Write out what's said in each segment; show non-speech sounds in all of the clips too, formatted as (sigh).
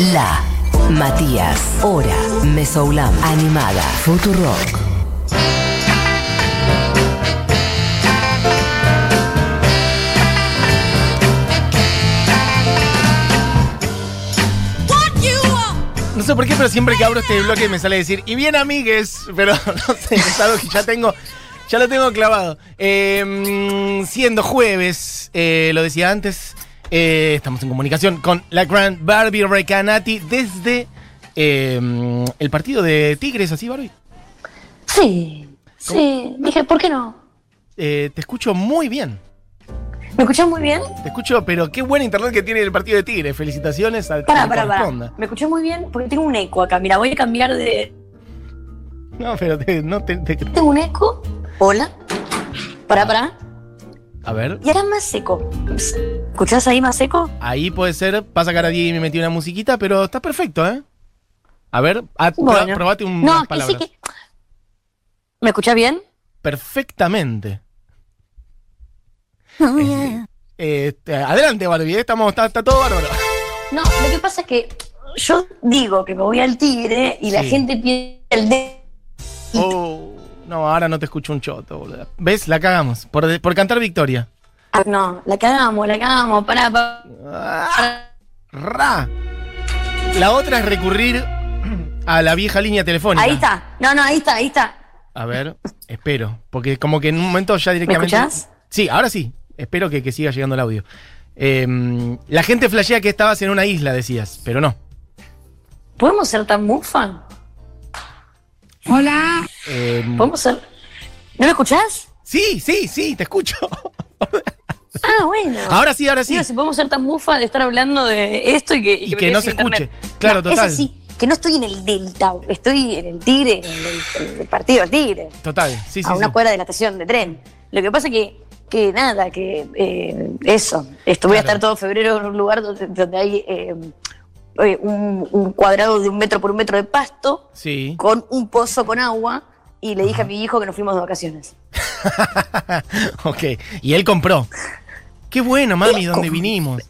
La Matías, Hora, Mesoulam, Animada, Futurock. No sé por qué, pero siempre que abro este bloque me sale decir, y bien amigues, pero (laughs) no sé, es algo que ya tengo, ya lo tengo clavado. Eh, siendo jueves, eh, lo decía antes, eh, estamos en comunicación con la gran Barbie Recanati desde eh, el partido de Tigres, ¿así, Barbie? Sí, sí. Dije, ¿por qué no? Eh, te escucho muy bien. ¿Me escuchás muy bien? Te escucho, pero qué buen internet que tiene el partido de Tigres. Felicitaciones al que Pará, pará, pará. ¿Me escuchás muy bien? Porque tengo un eco acá. Mira, voy a cambiar de. No, pero te- no te- te- Tengo un eco. Hola. Pará, pará. A ver. Y ahora más seco. ¿Escuchás ahí más seco? Ahí puede ser, pasa que ahora Diego me metió una musiquita, pero está perfecto, ¿eh? A ver, a- pro- Bueno. probate un- no, que sí que. ¿Me escuchás bien? Perfectamente. Este, adelante, Barbie, ¿eh? estamos, está, está todo bárbaro. No, lo que pasa es que yo digo que me voy al tigre y la gente piensa el de. Oh, no, ahora no te escucho un choto, boludo. ¿Ves? La cagamos. Por, por cantar victoria. Ah, no, la cagamos, la cagamos. Pará, pará. Ah, ra. La otra es recurrir a la vieja línea telefónica. Ahí está. No, no, ahí está, ahí está. A ver, espero. Porque como que en un momento ya ¿Me directamente. escuchás? Sí, ahora sí. Espero que, que siga llegando el audio. Eh, la gente flashea que estabas en una isla, decías, pero no. ¿Podemos ser tan mufa? Hola. Eh, ¿Podemos ser.? ¿No me escuchás? sí, sí, sí, te escucho. (laughs) Ah, bueno. ahora sí, ahora sí. Si podemos ser tan mufa de estar hablando de esto y que, Y que no se escuche. Claro, No, total. Eso sí, que no estoy en el Delta, estoy en el Tigre, en el, en el partido del Tigre, Total, sí, sí. a una sí. cuadra de la estación de tren. Lo que pasa es que, que nada, que eh, eso, esto voy a estar todo febrero en un lugar donde, donde hay eh, eh, un, un cuadrado de un metro por un metro de pasto Sí. con un pozo con agua y le dije a mi hijo que nos fuimos de vacaciones. (laughs) ok. Y él compró. Qué bueno, mami, donde vinimos.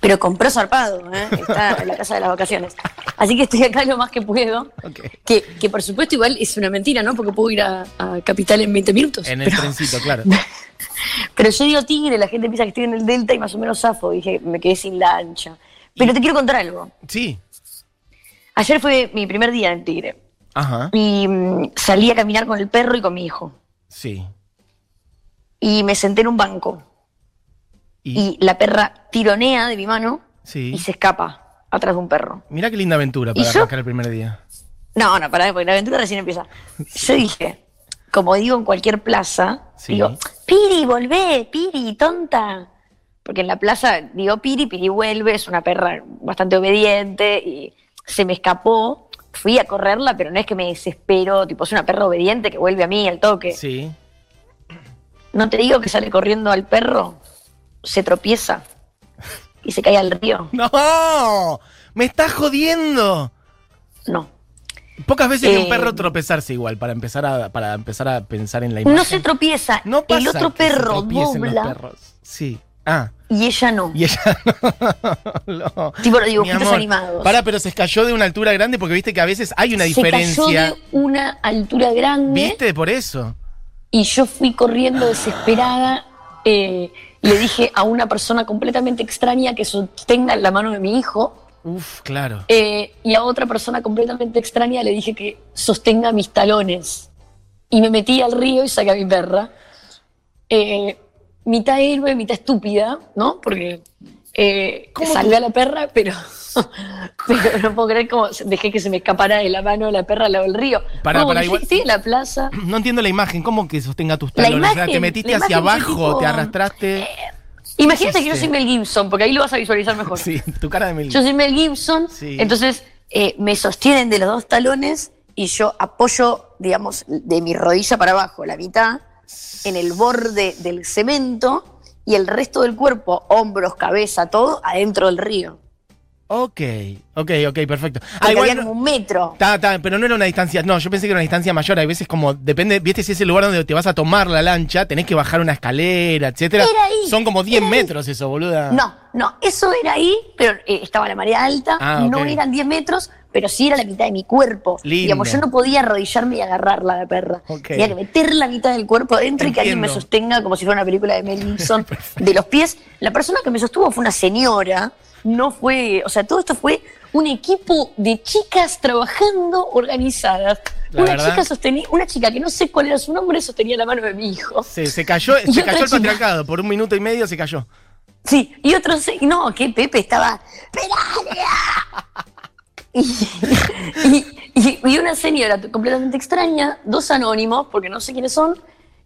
Pero compró zarpado, ¿eh? está en la casa de las vacaciones. Así que estoy acá lo más que puedo. Que, que por supuesto igual es una mentira, ¿no? Porque puedo ir a, a Capital en 20 minutos. En el pero, trencito, (laughs) claro. pero yo digo Tigre, la gente piensa que estoy en el Delta y más o menos zafo. Dije, me quedé sin lancha. Pero te quiero contar algo. Sí. Ayer fue mi primer día en Tigre. Ajá. Y mm, salí a caminar con el perro y con mi hijo. Sí. Y me senté en un banco. Y, Y la perra tironea de mi mano sí. y se escapa atrás de un perro. Mirá qué linda aventura ¿Y para yo? arrancar el primer día. No, no, pará, porque la aventura recién empieza. Yo dije, como digo en cualquier plaza, Sí. digo, Piri, volvé, Piri, tonta. Porque en la plaza digo Piri, Piri vuelve, es una perra bastante obediente y se me escapó. Fui a correrla, pero no es que me desespero, tipo, es una perra obediente que vuelve a mí al toque. Sí. No te digo que sale corriendo al perro, se tropieza y se cae al río. (laughs) ¡No! ¡Me estás jodiendo! No. Pocas veces vi un Eh, perro tropezarse igual para empezar a, para empezar a pensar en la imagen. No se tropieza. No pasa el otro que se perro los dobla perros. Sí. Ah. y ella no. Y ella (laughs) no. Tipo los dibujitos animados. Para, pero se cayó de una altura grande porque viste que a veces hay una Se diferencia. cayó de una altura grande ¿Viste? Por eso. y yo fui corriendo desesperada. eh, le dije a una persona completamente extraña que sostenga la mano de mi hijo. Uf, claro. eh, y a otra persona completamente extraña le dije que sostenga mis talones. Y me metí al río y saqué a mi perra. Eh, mitad héroe, mitad estúpida, ¿no? Porque eh, ¿Cómo salvé a la perra, pero, (laughs) pero no puedo creer cómo dejé que se me escapara de la mano de la perra al lado del río. Porque yo igual- en la plaza. (clears throat) No entiendo la imagen. ¿Cómo que sostenga tus La talones? o sea, te imagen- metiste la hacia imagen abajo, tipo- te arrastraste. Imagínate Sí, que yo sí. soy Mel Gibson, porque ahí lo vas a visualizar mejor. Sí, tu cara de Mel. Yo soy Mel Gibson, Sí. entonces eh, me sostienen de los dos talones y yo apoyo, digamos, de mi rodilla para abajo, la mitad, en el borde del cemento y el resto del cuerpo, hombros, cabeza, todo, adentro del río. Ok, ok, ok, perfecto. Ah, igual había como un metro. Ta, ta, pero no era una distancia. No, yo pensé que era una distancia mayor. A veces, como depende, viste si es el lugar donde te vas a tomar la lancha, tenés que bajar una escalera, etcétera. Era ahí, Son como 10 era ahí. metros eso, boluda. No, no, eso era ahí, pero eh, estaba la marea alta, Ah, no eran 10 metros, pero sí era la mitad de mi cuerpo. Lindo. Digamos, yo no podía arrodillarme y agarrarla la perra. Tenía que meter la mitad del cuerpo adentro y que alguien me sostenga como si fuera una película de Mel Gibson (laughs) de los pies. La persona que me sostuvo fue una señora, no fue, o sea, todo esto fue un equipo de chicas trabajando organizadas. La una verdad. chica sostenía, una chica que no sé cuál era su nombre, sostenía la mano de mi hijo. Se, se cayó, Y se cayó el chica. patriarcado. Por un minuto y medio se cayó. Sí, y otro no, que Pepe estaba ¡Pirania! (laughs) Y, y- y- y una señora completamente extraña, dos anónimos, porque no sé quiénes son,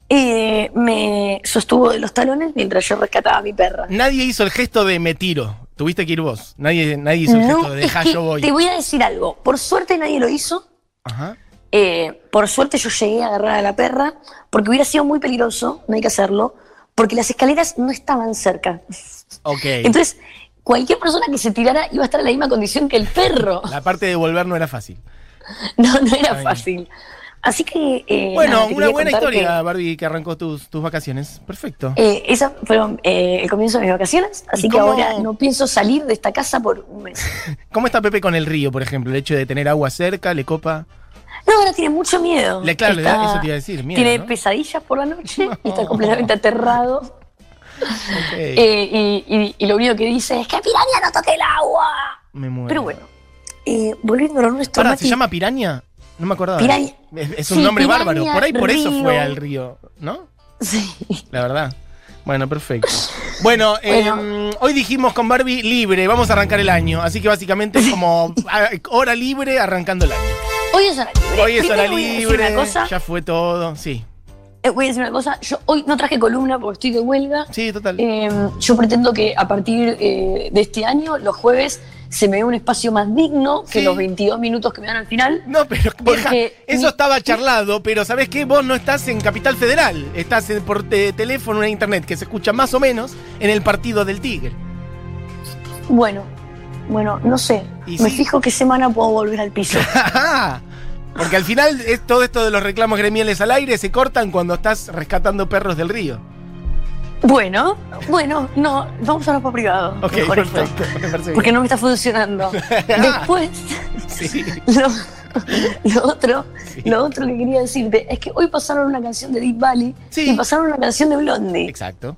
eh, me sostuvo de los talones mientras yo rescataba a mi perra. Nadie hizo el gesto de me tiro. Tuviste que ir vos. Nadie, nadie hizo el gesto de deja que yo voy. te voy a decir algo. Por suerte nadie lo hizo. Ajá. Eh, por suerte yo llegué a agarrar a la perra, porque hubiera sido muy peligroso, no hay que hacerlo, porque las escaleras no estaban cerca. Ok. Entonces, cualquier persona que se tirara iba a estar en la misma condición que el perro. (laughs) la parte de volver no era fácil. (laughs) No, no era fácil. Así que. eh, Bueno, nada, una buena historia, Barbie, que arrancó tus, tus vacaciones. Perfecto. que, eh, esas fueron eh, el comienzo de mis vacaciones, así ¿Y que ahora no pienso salir de esta casa por un mes. (laughs) ¿Cómo está Pepe con el río, por ejemplo? El hecho de tener agua cerca, le copa. No, ahora tiene mucho miedo. Le- claro, le da- eso te iba a decir, miedo, Tiene ¿no? pesadillas por la noche y está completamente aterrado. Eh, y, y- y lo único que dice es que Piraña no toque el agua. Me muero. Pero bueno, eh, volviendo a nuestro. Pará, ¿se ún piraña? No me acordaba. Piraña. Es, es un Sí, nombre piraña, bárbaro. Por ahí por eso fue al río, ¿no? Sí. La verdad. Bueno, perfecto. Bueno, (laughs) Bueno. eh, hoy dijimos con Barbie libre, vamos a arrancar el año. Así que básicamente es como (laughs) ah, hora libre arrancando el año. Hoy es hora libre. Hoy es Primero hora libre, una cosa. ya fue todo. Sí, voy a decir una cosa, yo hoy no traje columna porque estoy de huelga. sí, total. Eh, yo pretendo que a partir eh, de este año, los jueves, se me dé un espacio más digno que Sí. los 22 minutos que me dan al final. No, pero (laughs) Porque eso mi- estaba charlado, pero ¿sabés qué? Vos no estás en Capital Federal, estás en- por te- teléfono en internet, que se escucha más o menos en el partido del Tigre. Bueno, bueno, no sé. Me sí. fijo qué semana puedo volver al piso. (laughs) (laughs) Porque al final es todo esto de los reclamos gremiales al aire se cortan cuando estás rescatando perros del río. bueno, bueno, no, vamos a hablar por privado. Ok, mejor perfecto. Porque no me está funcionando. (laughs) Después, Sí. lo, lo otro, Sí. lo otro que quería decirte es que hoy pasaron una canción de Deep Valley Sí. y pasaron una canción de Blondie. Exacto.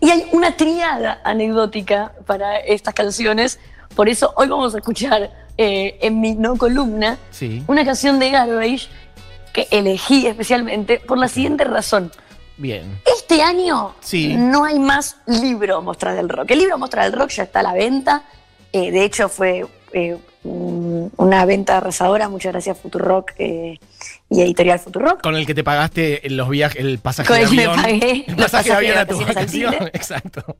Y hay una triada anecdótica para estas canciones. Por eso hoy vamos a escuchar eh, en mi no columna Sí. una canción de Garbage que elegí especialmente por la siguiente razón. Bien. Este año Sí. no hay más libro Mostras del Rock. El libro Mostras del Rock ya está a la venta. Eh, de hecho, fue eh, un- una venta arrasadora. Muchas gracias Futurock eh, y Editorial Futurock. Con el que te pagaste los viajes, el pasaje Con de el que me pagué el pasaje de avión a tu vacación. (laughs) Exacto.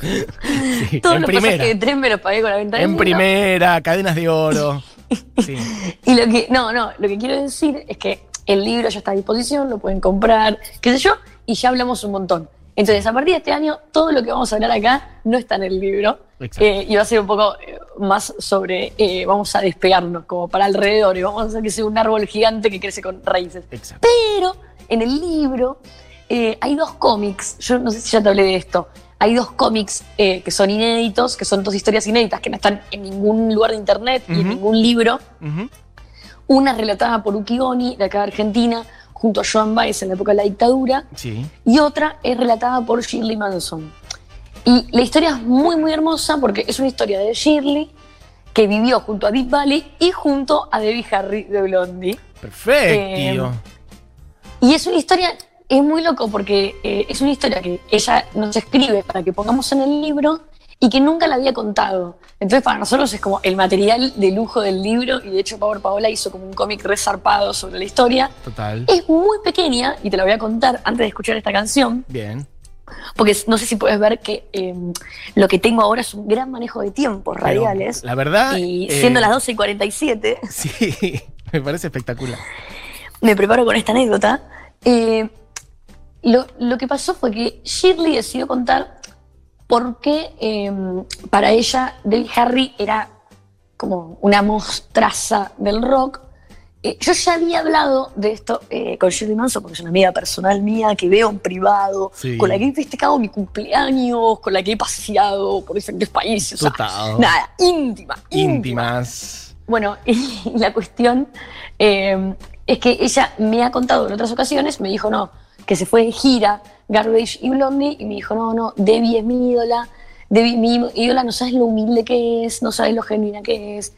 (laughs) Sí, Todos en los primera. pasajes de tren me los pagué con la venta En primera, cadenas de oro. (laughs) Sí. Y lo que, no, no, lo que quiero decir es que el libro ya está a disposición, lo pueden comprar, qué sé yo, y ya hablamos un montón. Entonces, a partir de este año, todo lo que vamos a hablar acá no está en el libro. Eh, y va a ser un poco eh, más sobre, eh, vamos a despegarnos como para alrededor y vamos a hacer que sea un árbol gigante que crece con raíces. Exacto. Pero en el libro eh, hay dos cómics, yo no sé si ya te hablé de esto, hay dos cómics eh, que son inéditos, que son dos historias inéditas, que no están en ningún lugar de internet y en ningún libro. Ujú. Una relatada por Uki Goni, de acá de Argentina, junto a Joan Baez en la época de la dictadura, Sí. y otra es relatada por Shirley Manson. Y la historia es muy, muy hermosa porque es una historia de Shirley que vivió junto a Deep Valley y junto a Debbie Harry de Blondie. Perfecto. Eh, Y es una historia, es muy loco porque eh, es una historia que ella nos escribe para que pongamos en el libro y que nunca la había contado. Entonces para nosotros es como el material de lujo del libro y de hecho Power Paola hizo como un cómic resarpado sobre la historia. Total. Es muy pequeña y te la voy a contar antes de escuchar esta canción, Bien. porque no sé si puedes ver que eh, lo que tengo ahora es un gran manejo de tiempos radiales. La verdad. y eh, siendo las 12 y 47, (laughs) Sí, me parece espectacular. me preparo con esta anécdota. Eh, lo, lo que pasó fue que Shirley decidió contar porque eh, para ella Debbie Harry era como una mostraza del rock. Eh, yo ya había hablado de esto eh, con Shirley Manson, porque es una amiga personal mía que veo en privado, Sí. con la que he festejado mi cumpleaños, con la que he paseado por diferentes países. o sea, Total. nada, íntima, íntima. Íntimas. Bueno, (laughs) y la cuestión eh, es que ella me ha contado en otras ocasiones, me dijo no, que se fue de gira Garbage y Blondie, y me dijo no, no, Debbie es mi ídola, Debbie mi ídola, no sabes lo humilde que es, no sabes lo genuina que es.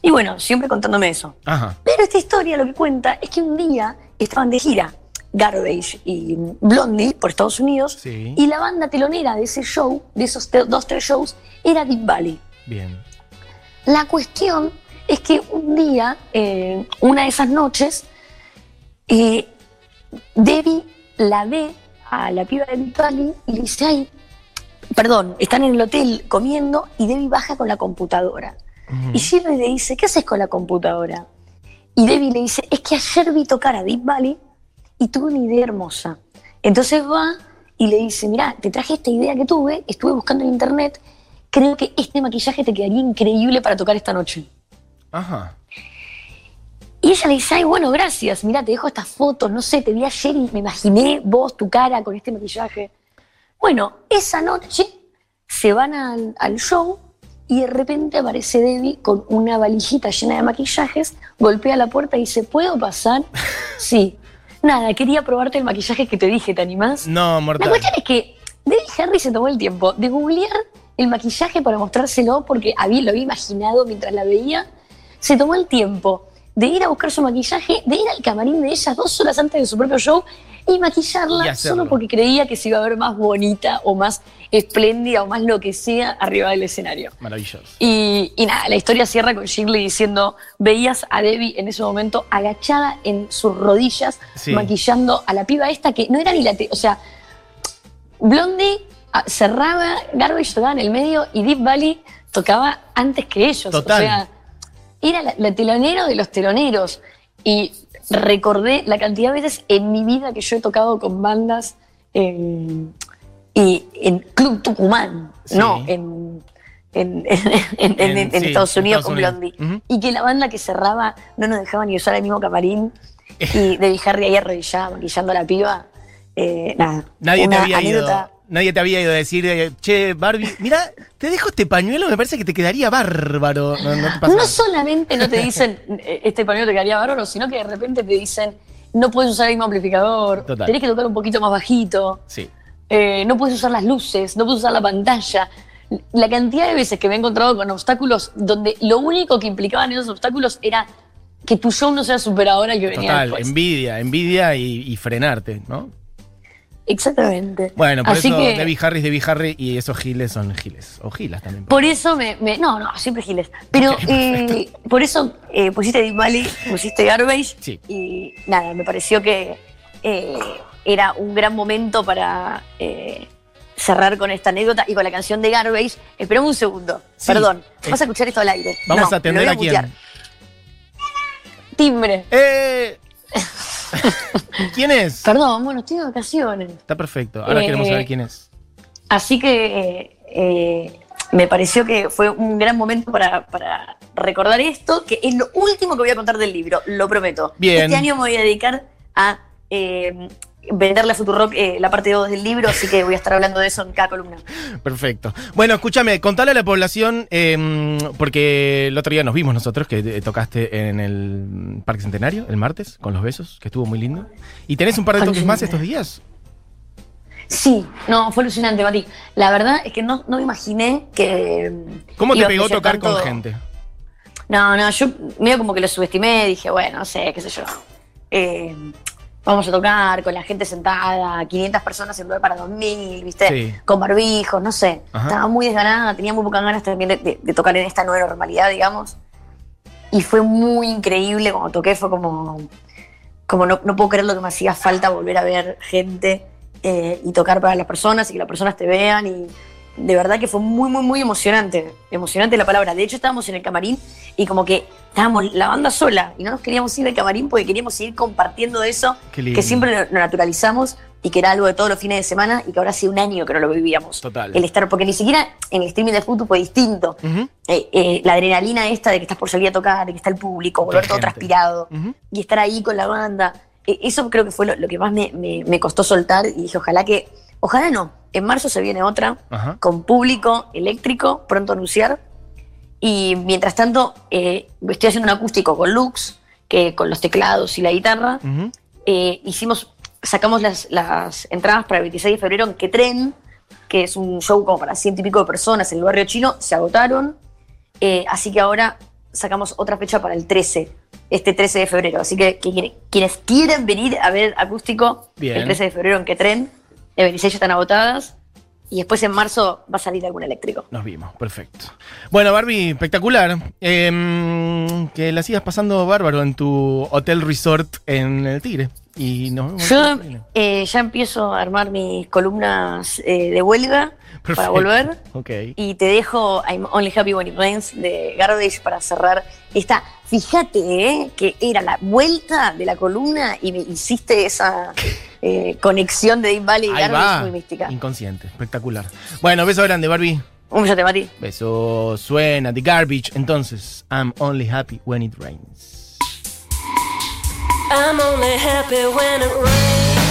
Y bueno, siempre contándome eso. Ajá. Pero esta historia lo que cuenta es que un día estaban de gira Garbage y Blondie por Estados Unidos, Sí. y la banda telonera de ese show, de esos te- dos, tres shows, era Deep Valley. Bien. La cuestión es que un día, eh, una de esas noches, eh, Debbie la ve a la piba de Valley y le dice, ay, perdón, están en el hotel comiendo y Debbie baja con la computadora. Y Shirley le dice, ¿qué haces con la computadora? Y Debbie le dice, es que ayer vi tocar a Deep Valley y tuve una idea hermosa. Entonces va y le dice, mira, te traje esta idea que tuve, estuve buscando en internet, creo que este maquillaje te quedaría increíble para tocar esta noche. Ajá. Y ella le dice, ay, bueno, gracias, mira, te dejo estas fotos, no sé, te vi ayer y me imaginé vos, tu cara con este maquillaje. Bueno, esa noche se van al, al show y de repente aparece Debbie con una valijita llena de maquillajes, golpea la puerta y dice, ¿puedo pasar? (laughs) Sí. Nada, quería probarte el maquillaje que te dije, ¿te animás? No, La mortal. cuestión es que Debbie Harry se tomó el tiempo de googlear el maquillaje para mostrárselo porque había, lo había imaginado mientras la veía. Se tomó el tiempo de ir a buscar su maquillaje, de ir al camarín de ella dos horas antes de su propio show y maquillarla Y solo porque creía que se iba a ver más bonita o más espléndida o más lo que sea arriba del escenario. Maravilloso. Y, y nada, la historia cierra con Shirley diciendo, veías a Debbie en ese momento agachada en sus rodillas, Sí. maquillando a la piba esta que no era ni la... te- o sea, Blondie ah, cerraba, Garbage tocaba en el medio y Deep Valley tocaba antes que ellos. Total. O sea, era la, la telonero de los teloneros. Y recordé la cantidad de veces en mi vida que yo he tocado con bandas en, y en Club Tucumán, Sí. no en, (laughs) sí, Estados Unidos Estados con. Blondie. Y que la banda que cerraba no nos dejaba ni usar el mismo camarín. (laughs) y Debbie Harry ahí arrodillada, maquillando a la piba. Eh, nada. Nadie te una había anécdota. ido. Nadie te había ido a decir, eh, che, Barbie, mira, te dejo este pañuelo, me parece que te quedaría bárbaro. No, no te pasa No nada. solamente no te dicen eh, este pañuelo te quedaría bárbaro, sino que de repente te dicen no puedes usar el mismo amplificador, Total. tenés que tocar un poquito más bajito, Sí. eh, no puedes usar las luces, no puedes usar la pantalla. La cantidad de veces que me he encontrado con obstáculos donde lo único que implicaban esos obstáculos era que tu show no sea superadora que venía Total, después. envidia, envidia y, y frenarte, ¿no? Exactamente. Bueno, por Así eso que, Debbie Harry es Debbie Harry y esos giles son giles. O gilas también. Por eso me, me- No, no, siempre giles. Pero eh, por eso eh, pusiste Deep Valley, pusiste Garbage. Sí. Y nada, me pareció que eh, era un gran momento para cerrar con esta anécdota y con la canción de Garbage. Esperame un segundo. Sí. Perdón. ¿Vas a escuchar esto al aire? Vamos No, a atender a quién. Timbre. ¡Eh! (laughs) ¿Quién es? Perdón, bueno, estoy de vacaciones. Está perfecto. Ahora Eh, queremos saber quién es. Así que eh, eh, me pareció que fue un gran momento para, para recordar esto, que es lo último que voy a contar del libro, lo prometo. Bien. Este año me voy a dedicar a eh, venderle a Futurock eh, la parte 2 del libro, así que voy a estar hablando de eso en cada columna. Perfecto. Bueno, escúchame, contale a la población, eh, porque el otro día nos vimos nosotros, que eh, tocaste en el Parque Centenario, el martes, con los besos, que estuvo muy lindo. ¿Y tenés un par de toques más estos días? Sí, no, fue alucinante, Mati. La verdad es que no, no me imaginé que. ¿Cómo te pegó tocar con gente? No, no, yo medio como que lo subestimé, dije, bueno, no sé, qué sé yo. Eh, vamos a tocar con la gente sentada, 500 personas en lugar para 2000, ¿viste? Sí. Con barbijos, no sé. Ajá. Estaba muy desganada, tenía muy pocas ganas también de, de- de tocar en esta nueva normalidad, digamos. Y fue muy increíble cuando toqué, fue como, como no, no puedo creer lo que me hacía falta volver a ver gente eh, y tocar para las personas y que las personas te vean y de verdad que fue muy, muy, muy emocionante. Emocionante la palabra. De hecho, estábamos en el camarín y como que estábamos la banda sola y no nos queríamos ir del camarín porque queríamos seguir compartiendo eso que siempre lo, lo naturalizamos y que era algo de todos los fines de semana y que ahora hace un año que no lo vivíamos. Total. El estar, porque ni siquiera en el streaming de fútbol fue distinto. Eh, eh, la adrenalina esta de que estás por salir a tocar, de que está el público, volver todo transpirado y estar ahí con la banda. Eh, eso creo que fue lo, lo que más me, me- me costó soltar y dije, ojalá que, ojalá no. En marzo se viene otra Ajá. con público eléctrico, pronto a anunciar. Y mientras tanto, eh, estoy haciendo un acústico con Lux, que con los teclados y la guitarra. Eh, hicimos, sacamos las, las entradas para el 26 de febrero en Que Tren, que es un show como para ciento y pico de personas en el barrio chino, se agotaron. Eh, así que ahora sacamos otra fecha para el 13, este 13 de febrero. Así que, quienes quieren venir a ver acústico Bien. el 13 de febrero en Que Tren, el 26 ya están agotadas. Y después en marzo va a salir algún eléctrico. Nos vimos, perfecto. Bueno, Barbie, espectacular. Em, que la sigas pasando bárbaro en tu hotel resort en el Tigre. Y nos vemos. Yo eh, ya empiezo a armar mis columnas eh, de huelga para volver. Y te dejo I'm Only Happy When It Rains de Garbage para cerrar esta. Fíjate, ¿eh? que era la vuelta de la columna y me hiciste esa eh, conexión de Deep Valley y Ahí Garbage va. muy mística. Inconsciente, espectacular. Bueno, beso grande, Barbie. Un besote, Mati. Beso suena, The Garbage. Entonces, I'm only happy when it rains. I'm only happy when it rains.